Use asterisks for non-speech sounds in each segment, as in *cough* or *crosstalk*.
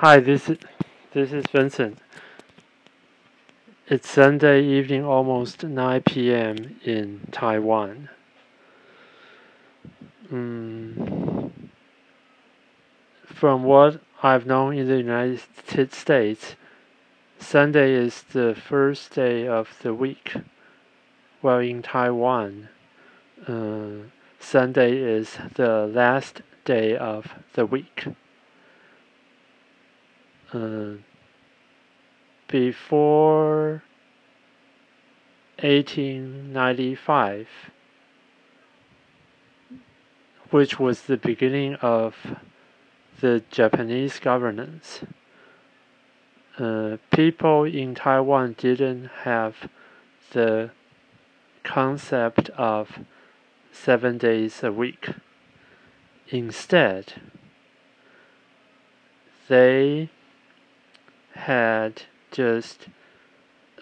Hi, this is this is Vincent. It's Sunday evening, almost 9 p.m. in Taiwan. Mm, from what I've known in the United States, Sunday is the first day of the week, while in Taiwan, uh, Sunday is the last day of the week. Uh, before 1895, which was the beginning of the Japanese governance, uh, people in Taiwan didn't have the concept of seven days a week. Instead, they had just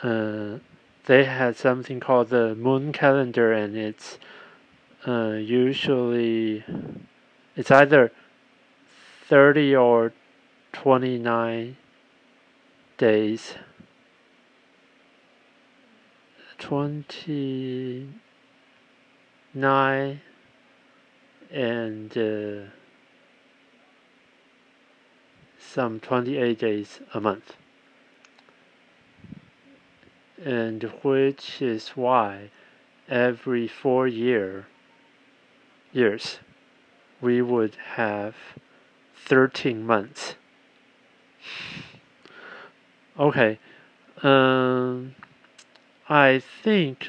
uh, they had something called the moon calendar, and it's uh, usually it's either thirty or twenty nine days. Twenty nine and uh, some 28 days a month. And which is why every four year years we would have 13 months. Okay, um, I think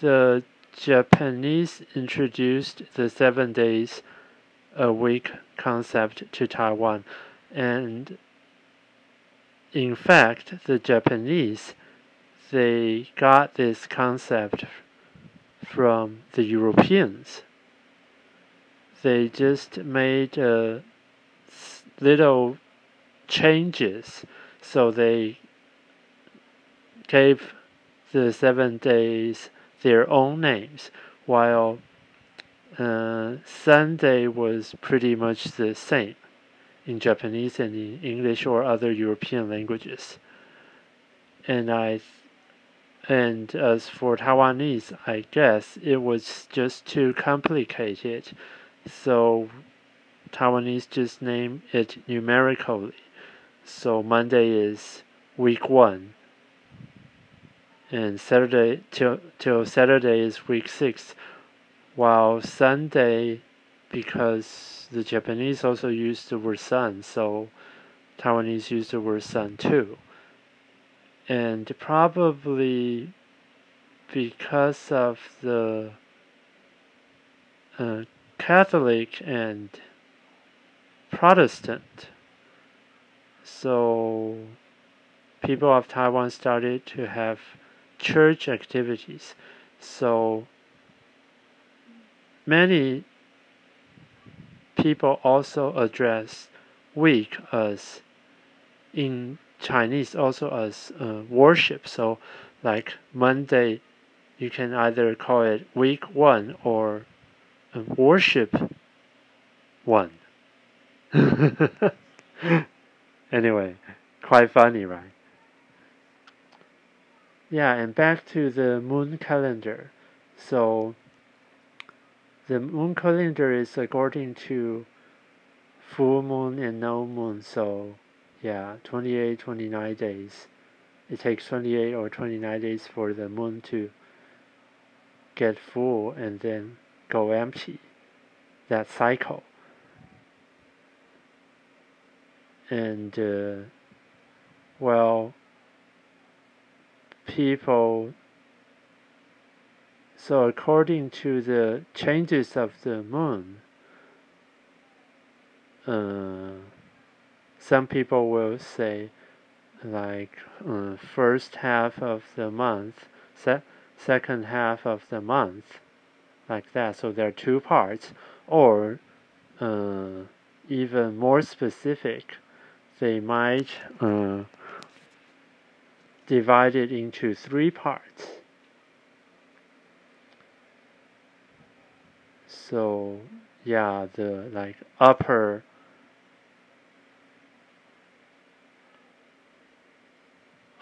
the Japanese introduced the seven days a week concept to Taiwan and in fact, the Japanese they got this concept from the Europeans. They just made uh, little changes, so they gave the seven days their own names, while uh, Sunday was pretty much the same in Japanese and in English or other European languages. And I and as for Taiwanese, I guess it was just too complicated. So Taiwanese just name it numerically. So Monday is week one. And Saturday till till Saturday is week six. While Sunday because the Japanese also use the word sun, so Taiwanese use the word sun too. And probably because of the uh, Catholic and Protestant, so people of Taiwan started to have church activities. So many people also address week as in Chinese also as uh, worship. So, like Monday, you can either call it week one or uh, worship one. *laughs* anyway, quite funny, right? Yeah, and back to the moon calendar. So, the moon calendar is according to full moon and no moon. So, yeah, 28, 29 days. It takes 28 or 29 days for the moon to get full and then go empty. That cycle. And, uh, well, people so according to the changes of the moon, uh, some people will say like uh, first half of the month, se second half of the month, like that. So there are two parts, or uh, even more specific, they might uh, divide it into three parts. So yeah the like upper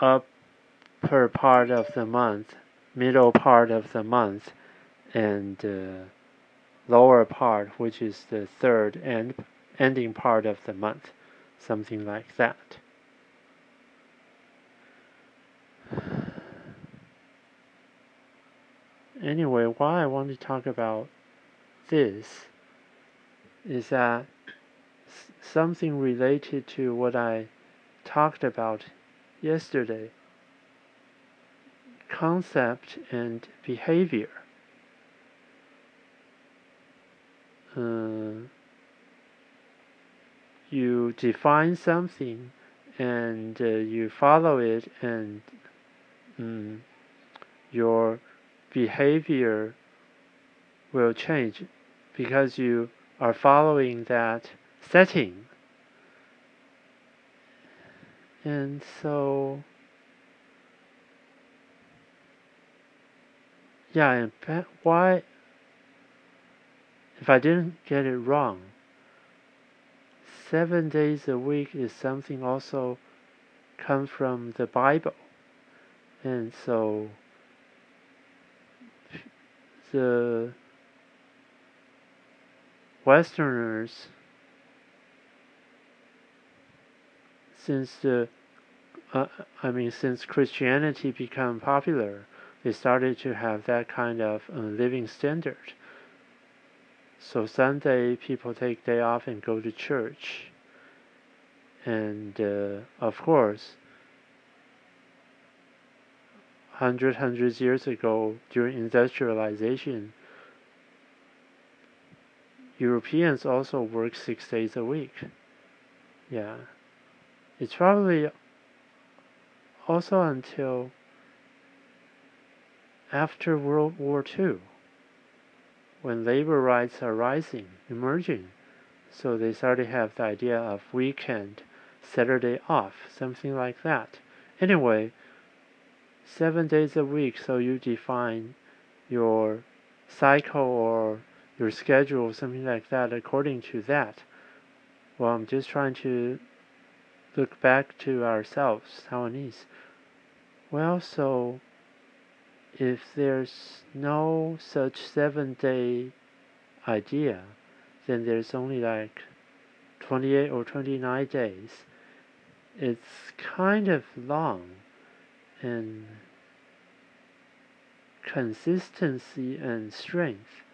upper part of the month, middle part of the month, and uh, lower part, which is the third and ending part of the month, something like that. Anyway, why I want to talk about this is that something related to what I talked about yesterday concept and behavior. Uh, you define something and uh, you follow it, and um, your behavior will change because you are following that setting. And so, yeah, and why, if I didn't get it wrong, seven days a week is something also come from the Bible. And so, the Westerners, since the, uh, I mean, since Christianity became popular, they started to have that kind of uh, living standard. So Sunday, people take day off and go to church. And uh, of course, hundred hundreds years ago, during industrialization, Europeans also work six days a week. Yeah. It's probably also until after World War II when labor rights are rising, emerging. So they started to have the idea of weekend, Saturday off, something like that. Anyway, seven days a week, so you define your cycle or your schedule, something like that, according to that. Well, I'm just trying to look back to ourselves, Taiwanese. Well, so if there's no such seven day idea, then there's only like 28 or 29 days. It's kind of long and consistency and strength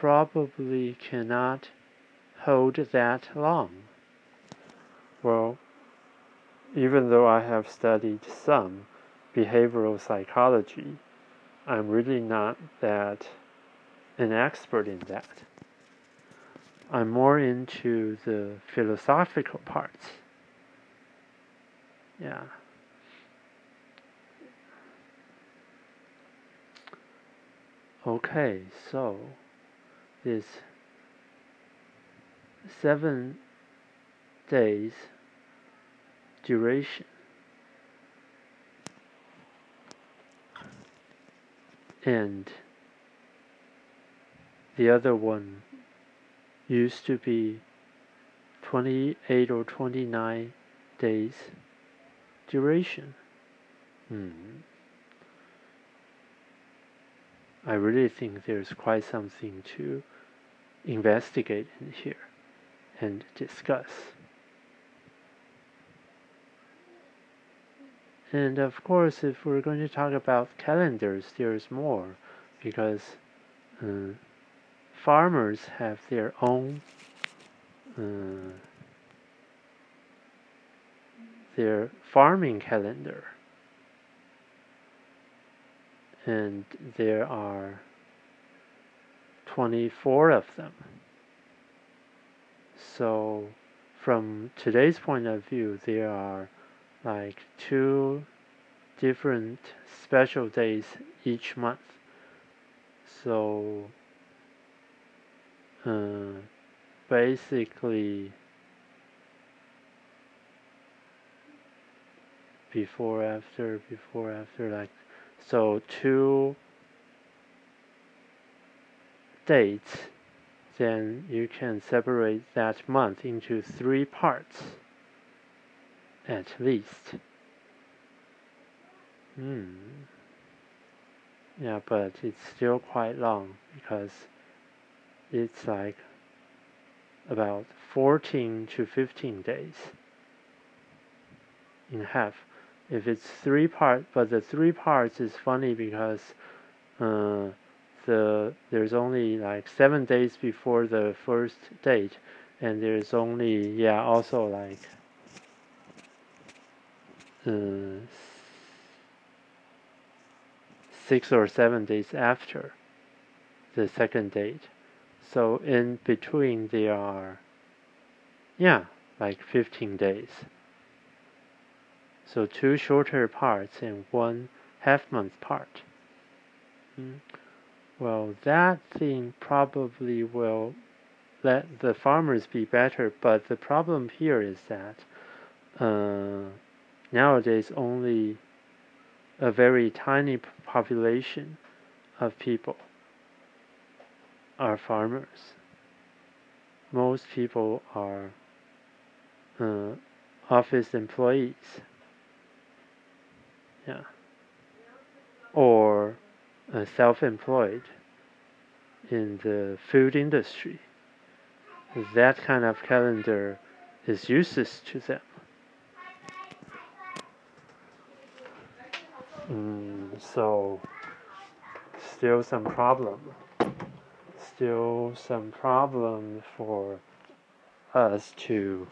probably cannot hold that long. Well, even though I have studied some behavioral psychology, I'm really not that an expert in that. I'm more into the philosophical parts. Yeah. Okay, so is seven days duration. And the other one used to be 28 or 29 days duration. Hmm. I really think there's quite something to investigate in here and discuss. And of course, if we're going to talk about calendars, there's more because uh, farmers have their own uh, their farming calendar and there are 24 of them. So, from today's point of view, there are like two different special days each month. So, uh, basically, before, after, before, after, like so two dates, then you can separate that month into three parts at least. Hmm. Yeah, but it's still quite long because it's like about 14 to 15 days in half. If it's three parts, but the three parts is funny because uh, the there's only like seven days before the first date, and there's only yeah also like uh, six or seven days after the second date. So in between there are yeah like 15 days. So two shorter parts and one half month part. Mm. Well, that thing probably will let the farmers be better, but the problem here is that uh, nowadays only a very tiny population of people are farmers. Most people are uh, office employees. Yeah. Or uh, self-employed in the food industry. That kind of calendar is useless to them. Mm, so, still some problem. Still some problem for us to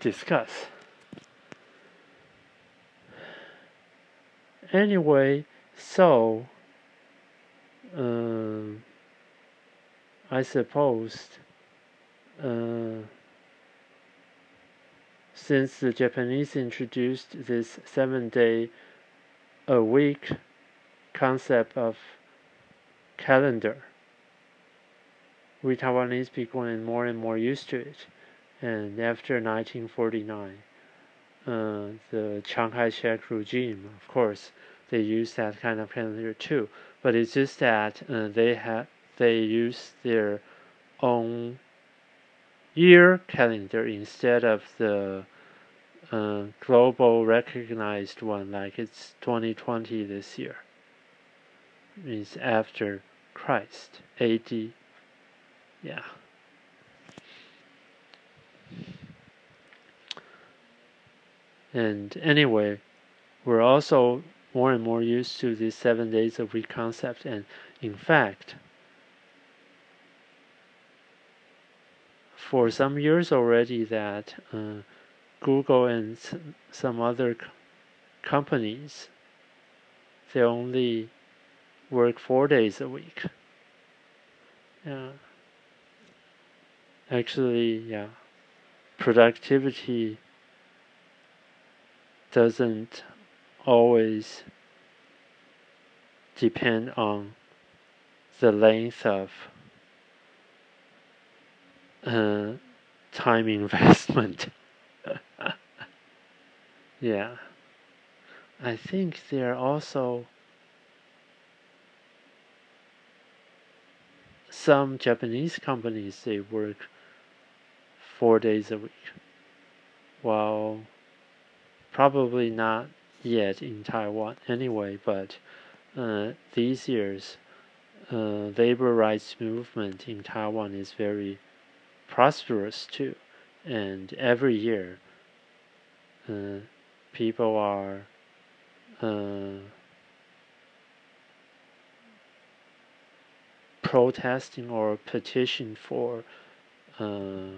discuss. Anyway, so um, I suppose uh, since the Japanese introduced this seven day a week concept of calendar, we Taiwanese became more and more used to it. And after 1949, uh, the Chiang Kai-shek regime, of course, they use that kind of calendar too. But it's just that uh, they have they use their own year calendar instead of the uh, global recognized one, like it's 2020 this year. Means after Christ, AD. Yeah. And anyway, we're also more and more used to this seven days a week concept. And in fact, for some years already, that uh, Google and some other companies they only work four days a week. Yeah. Actually, yeah. Productivity doesn't always depend on the length of uh, time investment. *laughs* yeah. I think there are also some Japanese companies they work four days a week, while probably not yet in Taiwan anyway, but uh, these years, uh, labor rights movement in Taiwan is very prosperous too, and every year, uh, people are uh, protesting or petition for uh,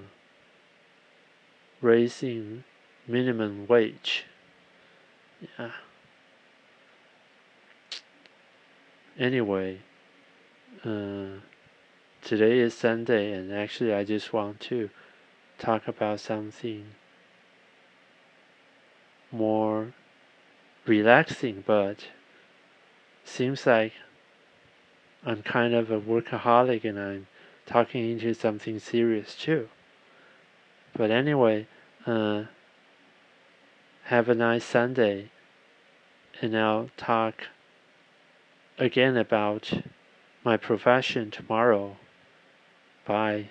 raising minimum wage. Yeah. Anyway, uh, today is Sunday, and actually, I just want to talk about something more relaxing, but seems like I'm kind of a workaholic and I'm talking into something serious too. But anyway, uh, have a nice Sunday, and I'll talk again about my profession tomorrow. Bye.